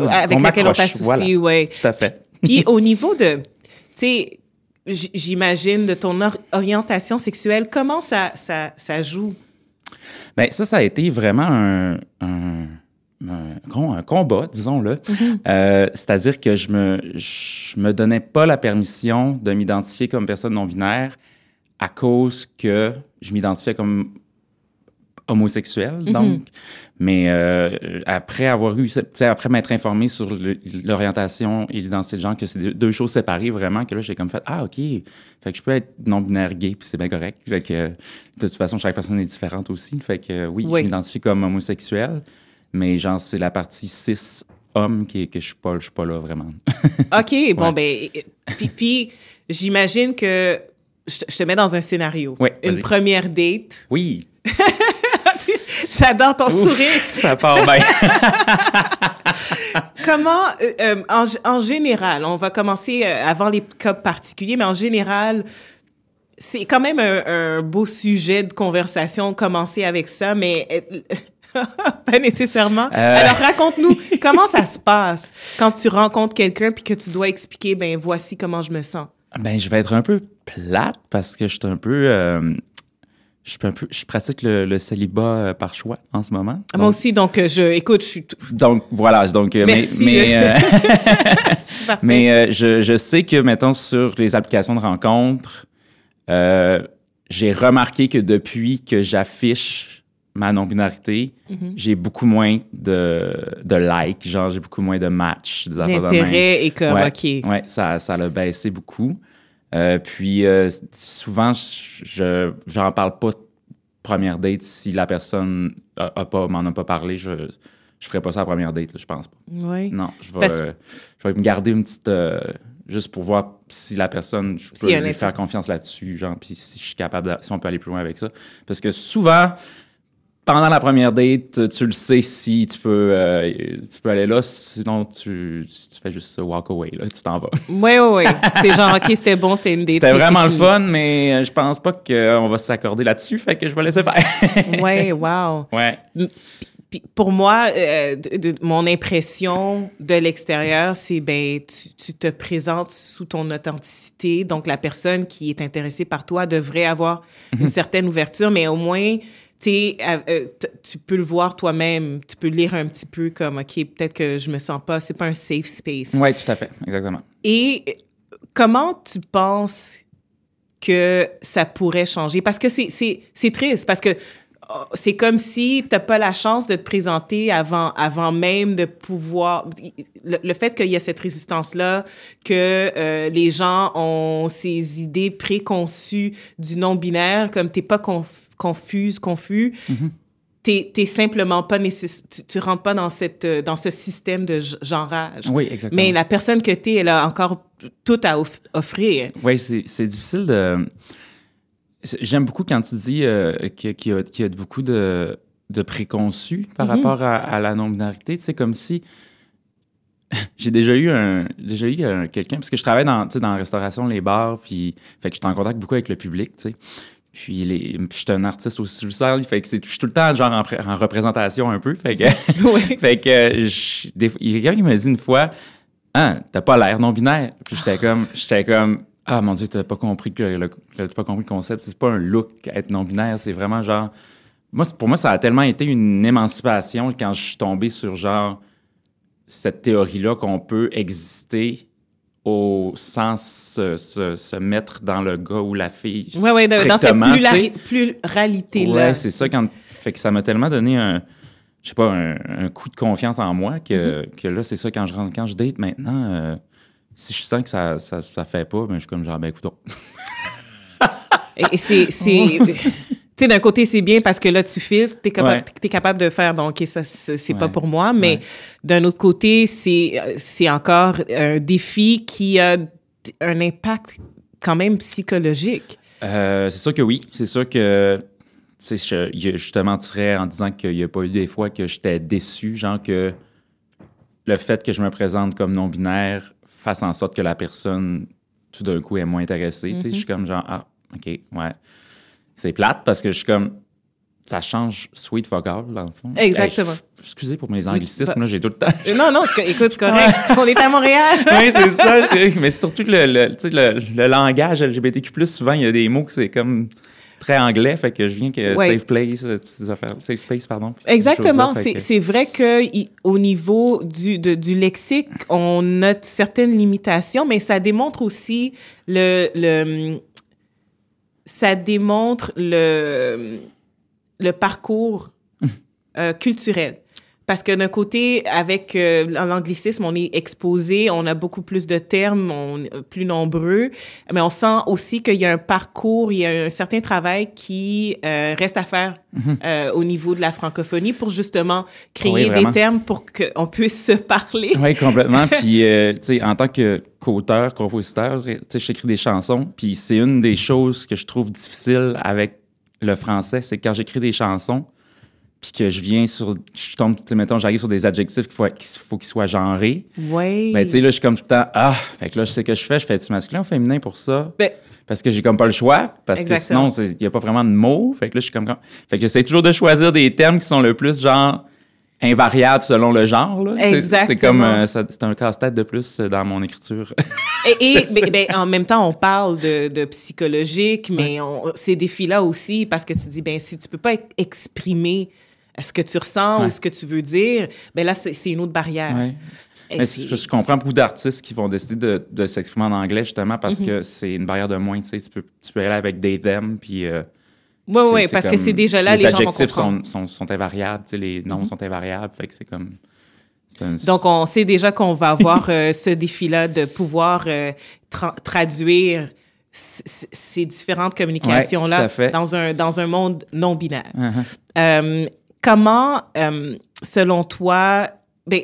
[SPEAKER 1] avec laquelle on t'associe,
[SPEAKER 3] voilà. Tout à fait.
[SPEAKER 1] Puis au niveau de, tu sais, j'imagine de ton orientation sexuelle, comment ça ça, ça joue?
[SPEAKER 3] Ben ça, ça a été vraiment un, un un, combat, disons-le. Mm-hmm. Euh, c'est-à-dire que je me, je me donnais pas la permission de m'identifier comme personne non-binaire à cause que je m'identifiais comme homosexuel, mhm. donc. Mais euh, après avoir eu, après m'être informé sur l'orientation et l'identité de genre, que c'est deux choses séparées vraiment, que là, j'ai comme fait, ah, OK, fait que je peux être non-binaire gay, puis c'est bien correct. Fait que, de toute façon, chaque personne est différente aussi. Fait que oui, je m'identifie comme homosexuel, mais genre, c'est la partie cis homme qui, que je suis pas, je suis pas là vraiment.
[SPEAKER 1] OK, bon, ben, puis, j'imagine que je te, mets dans un scénario. Une première date.
[SPEAKER 3] Oui.
[SPEAKER 1] J'adore ton sourire.
[SPEAKER 3] Ça part bien.
[SPEAKER 1] Comment, euh, euh, en, général, on va commencer euh, avant les cas particuliers, mais en général, c'est quand même un, beau sujet de conversation, commencer avec ça, mais pas nécessairement. Alors, raconte-nous, comment ça se passe quand tu rencontres quelqu'un puis que tu dois expliquer, ben voici comment je me sens?
[SPEAKER 3] Ben, je vais être un peu plate parce que je suis un peu je, je pratique le, célibat euh, par choix en ce moment.
[SPEAKER 1] Ah, moi aussi, donc euh, je écoute, je suis.
[SPEAKER 3] Donc voilà, donc euh,
[SPEAKER 1] Merci.
[SPEAKER 3] mais mais, je, je, sais que maintenant sur les applications de rencontres, j'ai remarqué que depuis que j'affiche ma non-binarité, mhm. j'ai beaucoup moins de, de likes, genre j'ai beaucoup moins de matchs.
[SPEAKER 1] L'intérêt est comme, OK.
[SPEAKER 3] Ouais, ça, ça a baissé beaucoup. Euh, puis euh, souvent, je j'en parle pas première date si la personne a, pas m'en a pas parlé. Je je ferai pas ça à première date, je pense pas.
[SPEAKER 1] Oui.
[SPEAKER 3] Non, je vais, je vais me garder une petite juste pour voir si la personne, je peux lui faire confiance là-dessus, genre, puis si je suis capable, si on peut aller plus loin avec ça. Parce que souvent, pendant la première date, tu le sais si tu peux, euh, tu peux aller là, sinon tu, tu fais juste walk away, là, tu t'en vas.
[SPEAKER 1] Oui, oui, oui. C'est genre, OK, c'était bon, c'était une date.
[SPEAKER 3] C'était vraiment le fun, mais euh, je pense pas qu'on va s'accorder là-dessus, fait que je vais laisser faire.
[SPEAKER 1] oui, wow.
[SPEAKER 3] Ouais.
[SPEAKER 1] pour moi, euh, mon impression de l'extérieur, c'est ben tu, tu, te présentes sous ton authenticité. Donc la personne qui est intéressée par toi devrait avoir une mhm. certaine ouverture, mais au moins euh, euh, tu peux le voir toi-même, tu peux lire un petit peu comme, OK, peut-être que je me sens pas, c'est pas un safe space.
[SPEAKER 3] Oui, tout à fait, exactement.
[SPEAKER 1] Et comment tu penses que ça pourrait changer? Parce que c'est triste, parce que oh, c'est comme si tu n'as pas la chance de te présenter avant, avant même de pouvoir... Le, fait qu'il y a cette résistance-là, que euh, les gens ont ces idées préconçues du non-binaire, comme tu n'es pas confuse, confus, mm t'es simplement pas nécessaire, tu, tu, rentres pas dans cette euh, dans ce système de genrage.
[SPEAKER 3] Oui, exactement.
[SPEAKER 1] Mais la personne que t'es, elle a encore tout à offrir.
[SPEAKER 3] Oui, c'est difficile de. J'aime beaucoup quand tu dis euh, qu'il y, y, a beaucoup de, de préconçus par mm-hmm. rapport à, la non-binarité. Tu sais, comme si j'ai déjà eu un déjà eu quelqu'un parce que je travaille dans dans la restauration les bars puis fait que j'étais en contact beaucoup avec le public tu sais puis, les, je suis un artiste aussi fait que je suis tout le temps genre en, représentation un peu. Fait que, fait que je, des, quelqu'un qui m'a dit une fois, ah, t'as pas l'air non binaire. Puis j'étais comme, j'étais comme, ah mon dieu, t'as pas compris que le, pas compris le concept. C'est pas un look être non binaire, c'est vraiment genre, moi pour moi ça a tellement été une émancipation quand je suis tombé sur genre cette théorie là qu'on peut exister au sens se, se, mettre dans le gars ou la fille.
[SPEAKER 1] Oui, oui, dans cette pluralité-là.
[SPEAKER 3] Oui, c'est ça. Quand, fait que ça m'a tellement donné un, je sais pas, un, coup de confiance en moi que, mm-hmm. que là, c'est ça, quand je, quand je date maintenant, euh, si je sens que ça, ça, ça fait pas, ben, je suis comme genre, ben écoute.
[SPEAKER 1] Et c'est tu sais, d'un côté, c'est bien parce que là, tu filtres, tu es, capable de faire, bon, OK, ça, c'est pas pour moi. Mais d'un autre côté, c'est encore un défi qui a un impact quand même psychologique.
[SPEAKER 3] Euh, c'est sûr que oui. C'est sûr que, tu sais, je, je, te mentirais en disant qu'il n'y a pas eu des fois que j'étais déçu, genre que le fait que je me présente comme non-binaire fasse en sorte que la personne, tout d'un coup, est moins intéressée. Tu sais, je suis mm-hmm. comme genre, ah, OK, ouais c'est plate parce que je suis comme ça change sweet vocal, dans le fond.
[SPEAKER 1] Exactement.
[SPEAKER 3] excusez pour mes anglicismes, là, j'ai tout le temps.
[SPEAKER 1] non, non, écoute, c'est correct. On est à Montréal.
[SPEAKER 3] oui, c'est ça. Mais surtout le, le, le, le langage LGBTQ+, souvent, il y a des mots que c'est comme très anglais, fait que je viens que safe place, euh, safe space, pardon.
[SPEAKER 1] Exactement. C'est vrai que au niveau du, du lexique, on a certaines limitations, mais ça démontre aussi le, le ça démontre le, le parcours euh, culturel. Parce que d'un côté, avec euh, l'anglicisme, on est exposé, on a beaucoup plus de termes, on, plus nombreux, mais on sent aussi qu'il y a un parcours, il y a un certain travail qui euh, reste à faire mhm. euh, au niveau de la francophonie pour justement créer des termes pour qu'on puisse se parler.
[SPEAKER 3] Oui, complètement. puis, tu sais, en tant que qu'auteur, compositeur, tu sais, j'écris des chansons, puis c'est une des choses que je trouve difficile avec le français, c'est que quand j'écris des chansons, puis que je viens sur. Je tombe, tu sais, mettons, j'arrive sur des adjectifs qu'il faut qu'il faut qu'ils soient genrés.
[SPEAKER 1] Oui.
[SPEAKER 3] Mais tu sais, là, je suis comme tout le temps, ah, fait que là, je sais que je fais, je fais du masculin ou féminin pour ça? Ben, parce que j'ai comme pas le choix, parce que sinon, il n'y a pas vraiment de mots. Fait que là, je suis comme. Fait que j'essaie toujours de choisir des termes qui sont le plus, genre, invariables selon le genre. Là. Exactement. C'est comme. Euh, c'est un casse-tête de plus dans mon écriture.
[SPEAKER 1] et, et ben, ben, en même temps, on parle de, de psychologique, mais ces défis-là aussi, parce que tu dis, ben si tu peux pas exprimer ce que tu ressens ou ce que tu veux dire, ben là, c'est une autre barrière.
[SPEAKER 3] Mais je, comprends beaucoup d'artistes qui vont décider de, de s'exprimer en anglais justement parce mhm. que c'est une barrière de moins. Tu, sais, tu, peux, tu peux aller avec des them, puis.
[SPEAKER 1] Euh, oui, oui, parce que c'est déjà là, les, les
[SPEAKER 3] adjectifs sont, sont, sont, invariables, tu sais, les noms mhm. sont invariables, fait que c'est comme.
[SPEAKER 1] Donc, on sait déjà qu'on va avoir euh, ce défi-là de pouvoir euh, traduire ces différentes communications-là dans, un, dans un monde non binaire. Uh-huh comment, euh, selon toi, ben,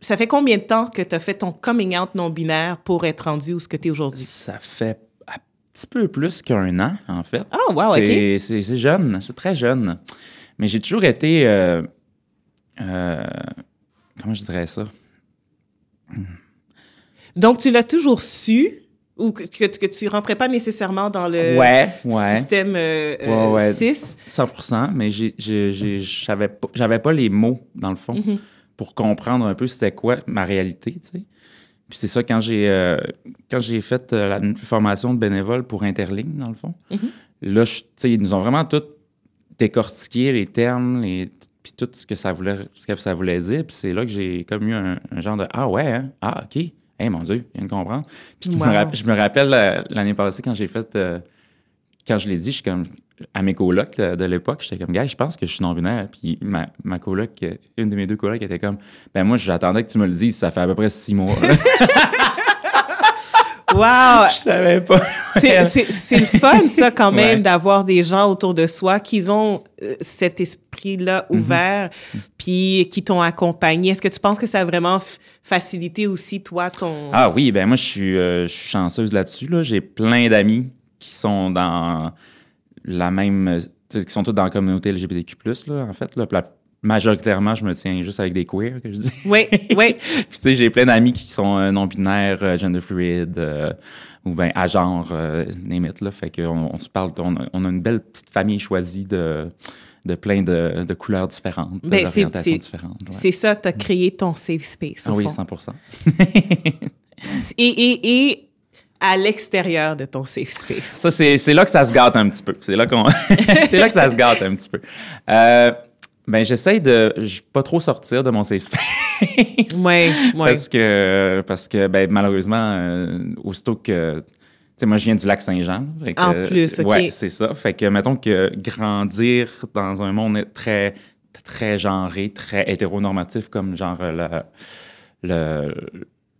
[SPEAKER 1] ça fait combien de temps que tu as fait ton coming out non-binaire pour être rendu où ce que tu es aujourd'hui?
[SPEAKER 3] Ça fait un petit peu plus qu'un an, en fait.
[SPEAKER 1] Ah, wow, OK.
[SPEAKER 3] C'est jeune, c'est très jeune. Mais j'ai toujours été. Euh, euh, comment je dirais ça?
[SPEAKER 1] Donc, tu l'as toujours su? Ou que, que, tu rentrais pas nécessairement dans le
[SPEAKER 3] ouais, ouais.
[SPEAKER 1] système euh, 6?
[SPEAKER 3] 100% mais j'avais pas, pas les mots, dans le fond, mm-hmm. pour comprendre un peu c'était quoi ma réalité, tu sais. Puis c'est ça, quand j'ai euh, quand j'ai fait euh, la formation de bénévole pour Interligne, dans le fond, mm-hmm. là, ils nous ont vraiment tout décortiqué, les termes, les, puis tout ce que ça voulait, ce que ça voulait dire. Puis c'est là que j'ai comme eu un, genre de « Ah ouais, hein? Ah, OK. Hey, mon Dieu, je viens de comprendre. » Puis je, me rappelle euh, l'année passée, quand j'ai fait... quand je l'ai dit, je suis comme à mes colocs de, l'époque, j'étais comme, gars, je pense que je suis non-binaire. Puis ma, ma coloc, une de mes deux colocs était comme, ben moi, j'attendais que tu me le dises, ça fait à peu près six mois.
[SPEAKER 1] Wow!
[SPEAKER 3] Je savais pas.
[SPEAKER 1] c'est le fun, ça, quand même, d'avoir des gens autour de soi qui ont euh, cet esprit-là mhm. ouvert, puis qui t'ont accompagné. Est-ce que tu penses que ça a vraiment facilité aussi, toi, ton...
[SPEAKER 3] Ah oui, ben moi, je suis, euh, je suis chanceuse là-dessus. Là. J'ai plein d'amis qui sont dans la même. qui sont tous dans la communauté LGBTQ, là, en fait. Là, majoritairement, je me tiens juste avec des queers, que je dis.
[SPEAKER 1] Oui, oui.
[SPEAKER 3] Puis, tu sais, j'ai plein d'amis qui sont euh, non-binaires, euh, gender fluid, euh, ou bien à genre, euh, là. Fait qu'on on se parle, on, a une belle petite famille choisie de, de plein de, de couleurs différentes, ben, d'orientations différentes.
[SPEAKER 1] C'est ça, tu as créé ton safe space.
[SPEAKER 3] Ah oui, 100
[SPEAKER 1] et, et, et à l'extérieur de ton safe space.
[SPEAKER 3] Ça, c'est là que ça se gâte un petit peu. C'est là, qu'on c'est là que ça se gâte un petit peu. Euh, ben, j'essaye de pas trop sortir de mon safe space.
[SPEAKER 1] Oui, oui.
[SPEAKER 3] Parce que, parce que ben, malheureusement, euh, aussitôt que. Tu sais, moi, je viens du lac Saint-Jean.
[SPEAKER 1] En plus, OK.
[SPEAKER 3] Ouais, c'est ça. Fait que, mettons que grandir dans un monde très, très genré, très hétéronormatif, comme genre le, le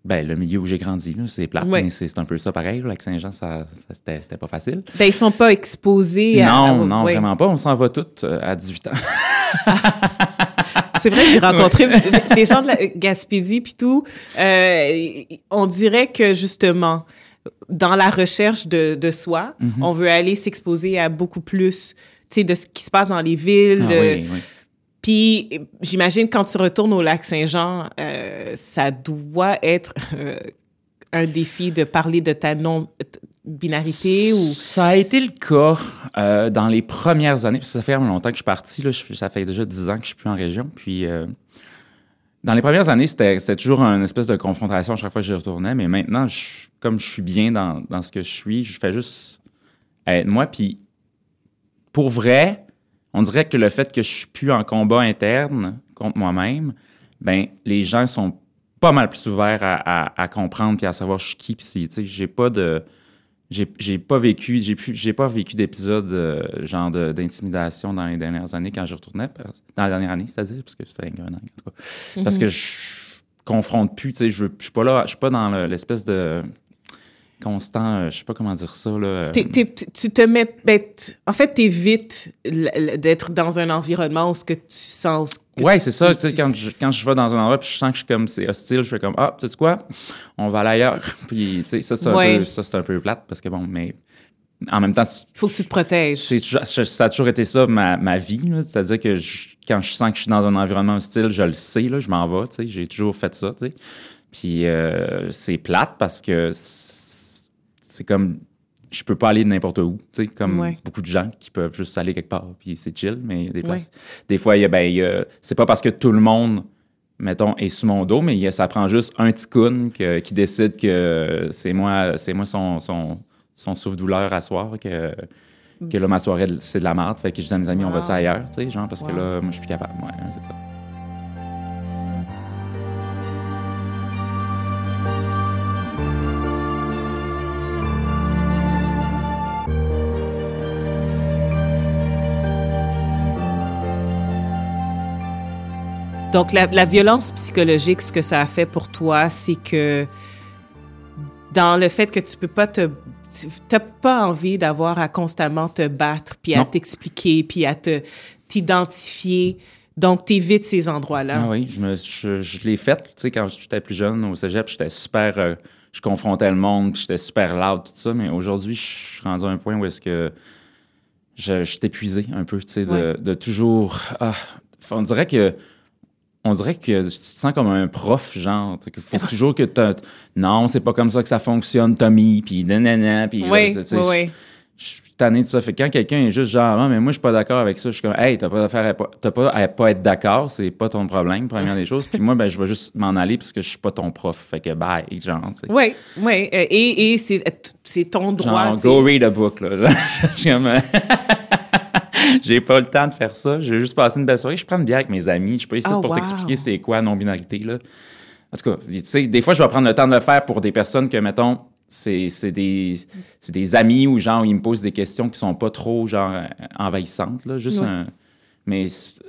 [SPEAKER 3] ben, le milieu où j'ai grandi, c'est mais c'est un peu ça pareil. Là, avec Saint-Jean, ça, ça c'était pas facile.
[SPEAKER 1] Ben, ils sont pas exposés
[SPEAKER 3] à... Non, non, vraiment pas. On s'en va toutes euh, à 18 ans.
[SPEAKER 1] c'est vrai que j'ai rencontré des gens de la Gaspésie puis tout. Euh, on dirait que, justement, dans la recherche de, de soi, mm-hmm. on veut aller s'exposer à beaucoup plus, tu sais, de ce qui se passe dans les villes, ah, de... Oui, oui puis j'imagine quand tu retournes au lac Saint-Jean, euh, ça doit être euh, un défi de parler de ta non-binarité ou...
[SPEAKER 3] Ça a été le cas euh, dans les premières années, parce que ça fait longtemps que je suis parti, ça fait déjà dix ans que je suis plus en région, puis... dans les premières années, c'était toujours une espèce de confrontation à chaque fois que j'y retournais, mais maintenant, comme je suis bien dans, dans, ce que je suis, je fais juste être moi. Puis pour vrai, on dirait que le fait que je suis plus en combat interne contre moi-même, ben les gens sont pas mal plus ouverts à, comprendre puis à savoir je suis qui puis j'ai pas de j'ai pas vécu j'ai j'ai pas vécu d'épisode euh, genre d'intimidation dans les dernières années quand je retournais dans la dernière année c'est-à-dire parce que ça fait un an en tout cas. parce que je confronte plus tu sais je, je suis pas là je suis pas dans l'espèce de constant, euh, je sais pas comment dire ça. Là. Euh.
[SPEAKER 1] tu te mets. Ben, en fait, tu évites d'être dans un environnement où ce que tu sens.
[SPEAKER 3] Oui, c'est ça. Tu quand, je, quand je vais dans un endroit puis je sens que je suis comme c'est hostile, je fais comme Ah, tu sais quoi, on va aller ailleurs. puis, tu sais, ça, c'est un, un peu plate parce que bon, mais en même temps.
[SPEAKER 1] Il faut que tu te protèges.
[SPEAKER 3] Ça a toujours été ça, ma, ma vie. C'est-à-dire que quand je sens que je suis dans un environnement hostile, je le sais, là, je m'en vais. J'ai toujours fait ça. Puis euh, c'est plate parce que c'est comme je peux pas aller n'importe où, tu sais, comme beaucoup de gens qui peuvent juste aller quelque part, puis c'est chill, mais des places. Des fois, il y a, ben, c'est pas parce que tout le monde, mettons, est sous mon dos, mais ça prend juste un petit qui décide que c'est moi, c'est moi son, son, son souffle-douleur à soir, que, que là, ma soirée, c'est de la merde. Fait que je dis à mes amis, on va ça ailleurs, tu sais, genre, parce que là, moi, je suis plus capable. Ouais, c'est ça.
[SPEAKER 1] Donc, la, violence psychologique, ce que ça a fait pour toi, c'est que dans le fait que tu peux pas te t'as pas envie d'avoir à constamment te battre puis à t'expliquer puis à te t'identifier Donc, tu évites ces endroits-là.
[SPEAKER 3] Ah oui, je, me, je, je l'ai fait, tu sais, quand j'étais plus jeune au cégep, j'étais super... euh, je confrontais le monde, puis j'étais super loud, tout ça, mais aujourd'hui, je suis rendu à un point où est-ce que je, je suis épuisé un peu, tu sais, de,
[SPEAKER 1] Ouais.
[SPEAKER 3] de toujours... Ah, on dirait que... On dirait que tu te sens comme un prof, genre. qu'il faut toujours que tu. Non, c'est pas comme ça que ça fonctionne, Tommy, puis nanana, puis.
[SPEAKER 1] Oui,
[SPEAKER 3] là,
[SPEAKER 1] oui,
[SPEAKER 3] je suis tanné de ça. Fait que quand quelqu'un est juste genre, ah, mais moi, je suis pas d'accord avec ça, je suis comme, hey, t'as pas à pas, t'as pas à pas être d'accord, c'est pas ton problème, première des choses. Puis moi, ben, je vais juste m'en aller parce que je suis pas ton prof. Fait que bye, genre.
[SPEAKER 1] Oui, oui. euh, et et c'est, ton droit.
[SPEAKER 3] Genre, go read a book, là. Je suis comme, J'ai pas le temps de faire ça. J'ai juste passé une belle soirée. Je prends une bière avec mes amis. Je peux essayer
[SPEAKER 1] Oh,
[SPEAKER 3] pour
[SPEAKER 1] wow.
[SPEAKER 3] t'expliquer c'est quoi non-binarité, là. En tout cas, tu sais, des fois, je vais prendre le temps de le faire pour des personnes que, mettons, c'est des, c'est des amis ou genre, ils me posent des questions qui sont pas trop, genre, envahissantes, là. Juste un. Mais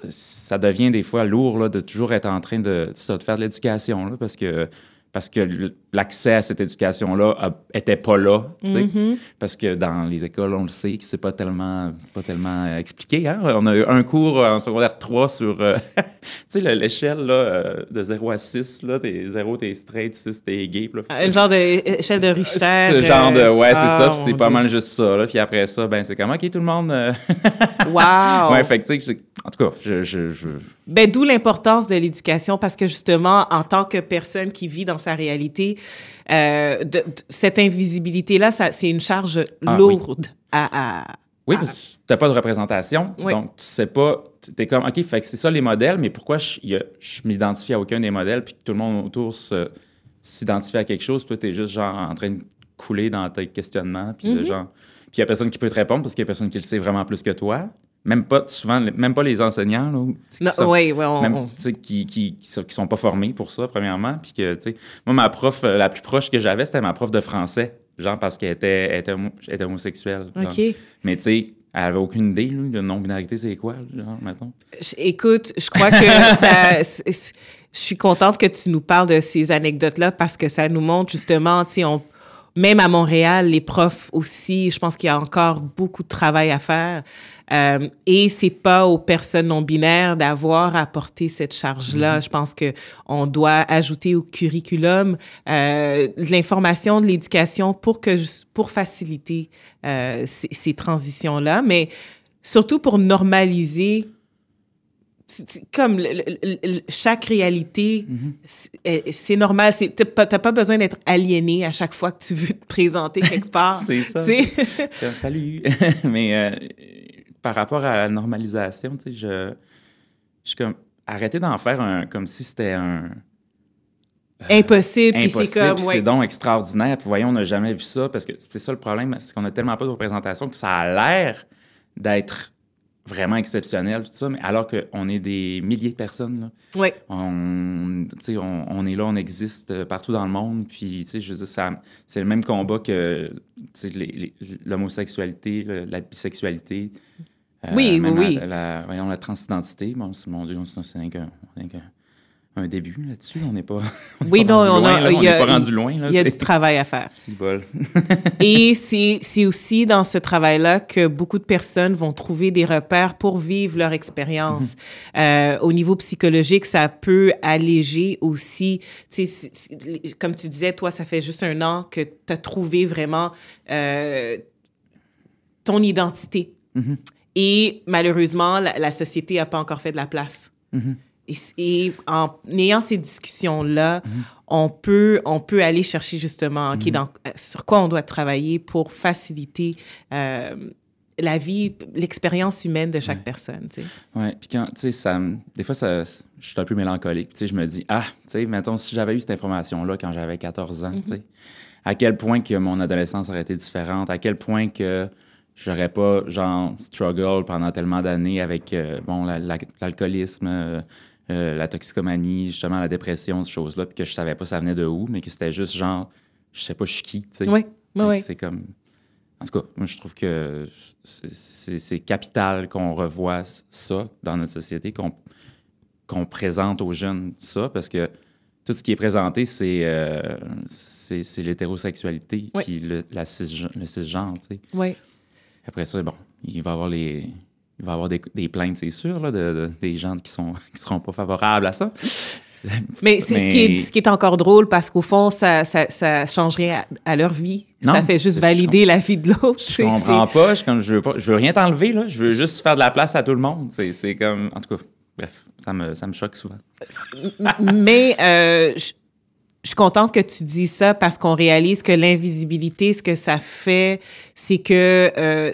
[SPEAKER 3] ça devient des fois lourd, là, de toujours être en train de, ça, de faire de l'éducation, là, parce que. Parce que l'accès à cette éducation-là était pas là.
[SPEAKER 1] Mm-hmm.
[SPEAKER 3] Parce que dans les écoles, on le sait, que c'est pas tellement, c'est pas tellement euh, expliqué. Hein? On a eu un cours en secondaire 3 sur, euh, tu sais, le- l'échelle là, euh, de 0 à 6. Là, t'es 0, t'es straight, 6, t'es gay. là,
[SPEAKER 1] Un genre d'échelle de Richter.
[SPEAKER 3] ce genre de, ouais, c'est
[SPEAKER 1] ah,
[SPEAKER 3] ça. Puis c'est pas mal juste ça. Là. Puis après ça, ben c'est comme, OK, tout le monde... euh,
[SPEAKER 1] Wow!
[SPEAKER 3] ouais, fait que, en tout cas, je... je, je-
[SPEAKER 1] Ben, d'où l'importance de l'éducation parce que justement, en tant que personne qui vit dans sa réalité, euh, de- de- cette invisibilité-là, c'est une charge
[SPEAKER 3] Ah,
[SPEAKER 1] lourde à, à-
[SPEAKER 3] Oui, parce que t'as pas de représentation,
[SPEAKER 1] Oui.
[SPEAKER 3] donc tu sais pas, t'es comme, OK, fait que c'est ça les modèles, mais pourquoi je, je m'identifie à aucun des modèles, puis que tout le monde autour s'identifie à quelque chose, toi, t'es juste genre en train de couler dans tes questionnements, puis
[SPEAKER 1] Mm-hmm.
[SPEAKER 3] de genre... Puis il y a personne qui peut te répondre parce qu'il y a personne qui le sait vraiment plus que toi. Même pas, souvent, même pas les enseignants, là, qui
[SPEAKER 1] Non,
[SPEAKER 3] sont-
[SPEAKER 1] oui, oui, on-
[SPEAKER 3] même, qui, qui, qui, sont, qui sont pas formés pour ça, premièrement. Puis que, tu sais, moi, ma prof, euh, la plus proche que j'avais, c'était ma prof de français. Genre, parce qu'elle était, elle était, homo- elle était homosexuelle. genre.
[SPEAKER 1] OK.
[SPEAKER 3] Mais, tu sais, elle avait aucune idée, là, de non-binarité, c'est quoi, genre, mettons.
[SPEAKER 1] Écoute, je crois que ça. Je suis contente que tu nous parles de ces anecdotes-là parce que ça nous montre justement, tu sais, on- même à Montréal, les profs aussi, je pense qu'il y a encore beaucoup de travail à faire. Euh, et c'est pas aux personnes non binaires d'avoir à porter cette charge-là. Je pense que on doit ajouter au curriculum euh, de l'information, de l'éducation pour que pour faciliter euh, ces, ces transitions-là, mais surtout pour normaliser comme le- le- le- chaque réalité, c'est- euh, c'est normal. c'est- T'as pas, t'as pas besoin d'être aliéné à chaque fois que tu veux te présenter quelque part.
[SPEAKER 3] C'est ça. Euh, Salut! Mais euh, par rapport à la normalisation, tu sais, je, je suis comme... Arrêtez d'en faire un... Comme si c'était un...
[SPEAKER 1] Impossible. Puis
[SPEAKER 3] impossible,
[SPEAKER 1] c'est comme, ouais.
[SPEAKER 3] c'est donc extraordinaire. Puis voyons, on n'a jamais vu ça parce que c'est ça le problème, c'est qu'on n'a tellement pas de représentation que ça a l'air d'être vraiment exceptionnel, tout ça, mais alors qu'on est des milliers de personnes, là.
[SPEAKER 1] Ouais.
[SPEAKER 3] On, on, on est là, on existe euh, partout dans le monde, puis tu sais, je veux dire, c'est le même combat que l'homosexualité, la bisexualité. euh,
[SPEAKER 1] Oui,
[SPEAKER 3] même
[SPEAKER 1] oui,
[SPEAKER 3] la-
[SPEAKER 1] oui.
[SPEAKER 3] La, voyons, la transidentité. Bon, c'est- mon Dieu, c'est c'est un début là-dessus. On n'est pas, on n'est
[SPEAKER 1] Oui,
[SPEAKER 3] pas
[SPEAKER 1] non,
[SPEAKER 3] rendu
[SPEAKER 1] on
[SPEAKER 3] loin,
[SPEAKER 1] a-
[SPEAKER 3] là.
[SPEAKER 1] il
[SPEAKER 3] On
[SPEAKER 1] y
[SPEAKER 3] n'est
[SPEAKER 1] a-
[SPEAKER 3] pas rendu loin. Là,
[SPEAKER 1] Il y a du travail à faire.
[SPEAKER 3] Bol.
[SPEAKER 1] Et c'est aussi dans ce travail-là que beaucoup de personnes vont trouver des repères pour vivre leur expérience. Euh, au niveau psychologique, ça peut alléger aussi. C'est- c'est- comme tu disais, toi, ça fait juste un an que tu as trouvé vraiment euh, ton identité. Et malheureusement, la, la société n'a pas encore fait de la place. C- et en ayant ces discussions-là, on, peut, on peut aller chercher justement dans, euh, sur quoi on doit travailler pour faciliter euh, la vie, l'expérience humaine de chaque personne. tu sais.
[SPEAKER 3] Ouais, puis quand, tu sais, ça, des fois, ça, je suis un peu mélancolique. Tu sais, je me dis, ah, tu sais, mettons, si j'avais eu cette information-là quand j'avais 14 ans, tu sais, à quel point que mon adolescence aurait été différente, à quel point que j'aurais pas, genre, struggle pendant tellement d'années avec, euh, bon, la- la- l'alcoolisme, euh, la toxicomanie, justement, la dépression, ces choses-là, puis que je savais pas ça venait de où, mais que c'était juste, genre, je sais pas je suis qui, tu sais.
[SPEAKER 1] Oui, oui.
[SPEAKER 3] C'est comme. En tout cas, moi, je trouve que c'est- capital qu'on revoie ça dans notre société, qu'on présente aux jeunes ça, parce que tout ce qui est présenté, c'est euh, l'hétérosexualité,
[SPEAKER 1] Oui.
[SPEAKER 3] puis le, la le cisgenre, tu sais.
[SPEAKER 1] Oui.
[SPEAKER 3] Après ça, bon, il va y avoir les, il va y avoir des, des plaintes, c'est sûr, là, de, des gens qui sont qui seront pas favorables à ça.
[SPEAKER 1] Mais c'est ce, qui est, ce qui est encore drôle parce qu'au fond, ça, ça, ça change rien à, leur vie. ça fait juste valider la vie de l'autre.
[SPEAKER 3] Je comprends pas. Je, comme, je, veux pas. je veux rien t'enlever. Là. Je veux juste faire de la place à tout le monde. C'est comme. En tout cas, bref, ça me, ça me choque souvent.
[SPEAKER 1] Mais euh, je, suis contente que tu dis ça parce qu'on réalise que l'invisibilité, ce que ça fait, c'est que. Euh,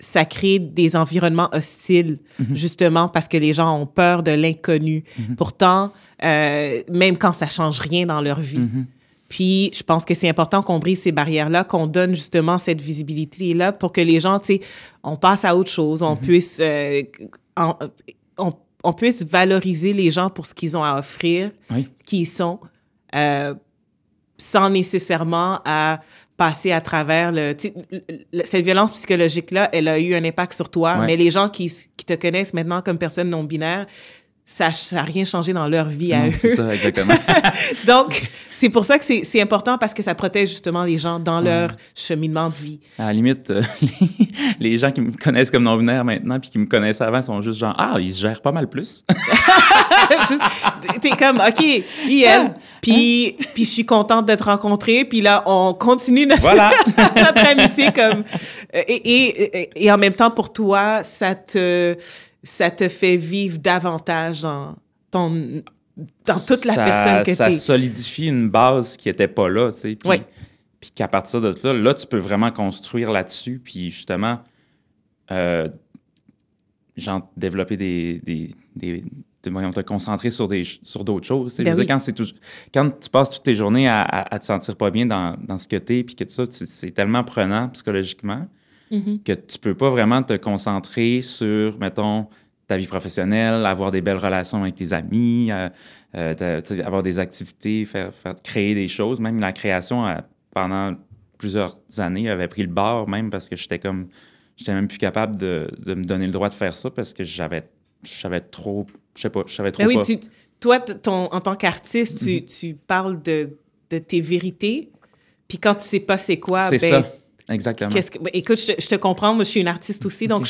[SPEAKER 1] ça crée des environnements hostiles, mm-hmm. justement parce que les gens ont peur de l'inconnu. Mm-hmm. Pourtant, euh, même quand ça change rien dans leur vie. Mm-hmm. Puis, je pense que c'est important qu'on brise ces barrières-là, qu'on donne justement cette visibilité-là pour que les gens, tu sais, on passe à autre chose, on puisse, euh, on, puisse valoriser les gens pour ce qu'ils ont à offrir, qui ils sont, euh, sans nécessairement à passer à travers le, cette violence psychologique-là, elle a eu un impact sur toi, mais les gens qui, qui te connaissent maintenant comme personne non binaire, ça n'a rien changé dans leur vie à eux.
[SPEAKER 3] C'est ça, exactement.
[SPEAKER 1] Donc, c'est pour ça que c'est important parce que ça protège justement les gens dans leur cheminement de vie.
[SPEAKER 3] À la limite, euh, les, gens qui me connaissent comme non-binaire maintenant puis qui me connaissaient avant sont juste genre « Ah, ils se gèrent pas mal plus. »
[SPEAKER 1] T'es comme « OK, IL. Puis, puis je suis contente de te rencontrer. Puis là, on continue notre, voilà. notre amitié comme... Et, et, et en même temps, pour toi, ça te ça te fait vivre davantage dans ton dans toute la personne que tu
[SPEAKER 3] Ça solidifie une base qui n'était pas là, tu sais. Puis, puis qu'à partir de là, là, tu peux vraiment construire là-dessus, puis justement, euh, genre, développer des... des, des te concentrer sur des sur d'autres choses. Ben quand, tout, quand tu passes toutes tes journées à, à, te sentir pas bien dans, dans ce que tu es, puis que tout ça, c'est tellement prenant psychologiquement. Mm-hmm. que tu peux pas vraiment te concentrer sur, mettons, ta vie professionnelle, avoir des belles relations avec tes amis, euh, euh, avoir des activités, faire, créer des choses. Même la création, euh, pendant plusieurs années, avait pris le bord, même parce que j'étais comme. J'étais même plus capable de, me donner le droit de faire ça parce que j'avais j'avais trop. Je sais pas, je savais trop.
[SPEAKER 1] Ben oui, toi, ton, en tant qu'artiste, tu, mm-hmm. tu, parles de, de, tes vérités. Puis quand tu sais pas c'est quoi,
[SPEAKER 3] c'est ben, ça. Exactement.
[SPEAKER 1] Ben, écoute, je, te comprends. Moi, je suis une artiste aussi, donc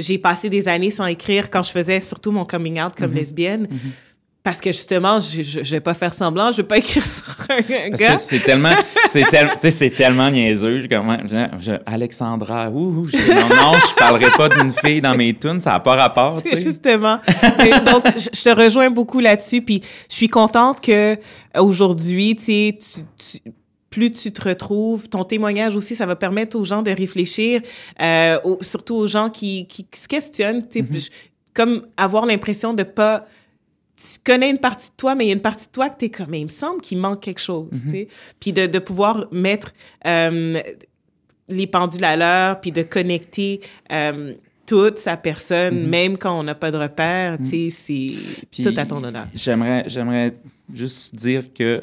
[SPEAKER 1] j'ai passé des années sans écrire quand je faisais surtout mon coming out comme mm-hmm. lesbienne. Mm-hmm. Parce que justement, je, je, vais pas faire semblant, je vais pas écrire sur un
[SPEAKER 3] gars. Parce que c'est tellement, c'est c'est tellement niaiseux. Je, Alexandra, ouh, je, non, non, je parlerai pas d'une fille dans mes tunes, ça n'a pas rapport.
[SPEAKER 1] Justement. donc, je, te rejoins beaucoup là-dessus, puis je suis contente que aujourd'hui, tu sais, plus tu te retrouves. Ton témoignage aussi, ça va permettre aux gens de réfléchir, euh, surtout aux gens qui, qui, se questionnent, mm-hmm. comme avoir l'impression de pas... Tu connais une partie de toi, mais il y a une partie de toi que tu es comme, mais il me semble qu'il manque quelque chose, mm-hmm. Puis de, de, pouvoir mettre euh, les pendules à l'heure, puis de connecter... Euh, toute sa personne, mm-hmm. même quand on n'a pas de repère, tu sais, c'est tout à ton honneur.
[SPEAKER 3] J'aimerais, j'aimerais juste dire que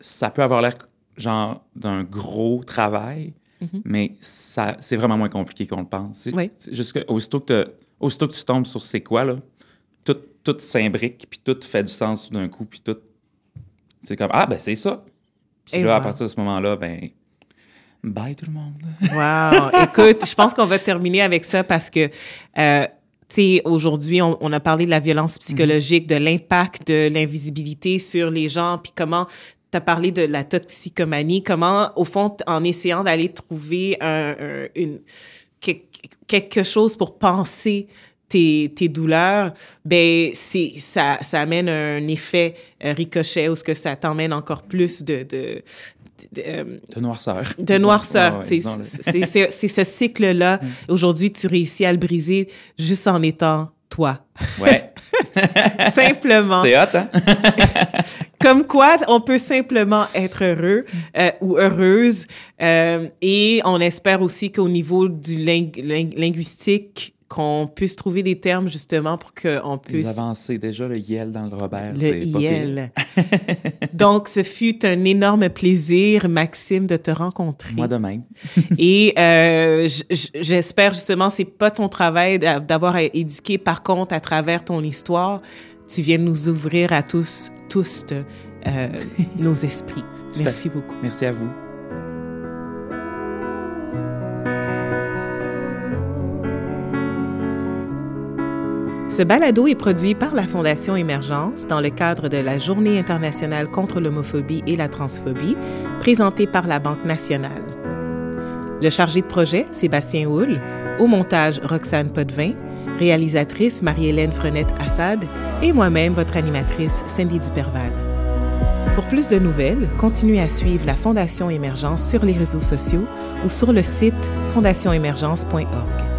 [SPEAKER 3] ça peut avoir l'air genre d'un gros travail, mhm. mais ça, c'est vraiment moins compliqué qu'on le pense. Oui. Jusque, aussitôt, que aussitôt que tu tombes sur c'est quoi, là, tout, tout s'imbrique, puis tout fait du sens d'un coup, puis tout. C'est comme Ah, ben c'est ça. Puis là, à partir de ce moment-là, ben. Bye tout le monde.
[SPEAKER 1] Wow! Écoute, je pense qu'on va terminer avec ça parce que. Euh, tu sais, aujourd'hui, on, a parlé de la violence psychologique, de l'impact de l'invisibilité sur les gens, puis comment tu as parlé de la toxicomanie, comment, au fond, en essayant d'aller trouver un, une, quelque chose pour penser tes, tes, douleurs, ben c'est ça, ça amène un effet euh, ricochet ou ce que ça t'emmène encore plus de de,
[SPEAKER 3] de, euh, noirceur.
[SPEAKER 1] De noirceur. c'est ce cycle-là. Mm. Aujourd'hui, tu réussis à le briser juste en étant toi.
[SPEAKER 3] Ouais.
[SPEAKER 1] simplement.
[SPEAKER 3] C'est hot, hein?
[SPEAKER 1] Comme quoi, on peut simplement être heureux euh, ou heureuse. Euh, et on espère aussi qu'au niveau du linguistique, qu'on puisse trouver des termes justement pour qu'on puisse...
[SPEAKER 3] Les avancer. Déjà, le YEL dans le Robert,
[SPEAKER 1] Le YEL. Donc, ce fut un énorme plaisir, Maxime, de te rencontrer.
[SPEAKER 3] Moi de même.
[SPEAKER 1] Et euh, j'espère justement, c'est pas ton travail d'avoir éduqué, par contre, à travers ton histoire, tu viens nous ouvrir à tous, tous euh, nos esprits. Merci beaucoup.
[SPEAKER 3] Merci à vous.
[SPEAKER 1] Ce balado est produit par la Fondation Émergence dans le cadre de la Journée internationale contre l'homophobie et la transphobie, présentée par la Banque nationale. Le chargé de projet, Sébastien Houle, au montage, Roxane Potvin, réalisatrice Marie-Hélène Frenette-Assad et moi-même, votre animatrice Cindy Duperval. Pour plus de nouvelles, continuez à suivre la Fondation Émergence sur les réseaux sociaux ou sur le site fondationémergence.org.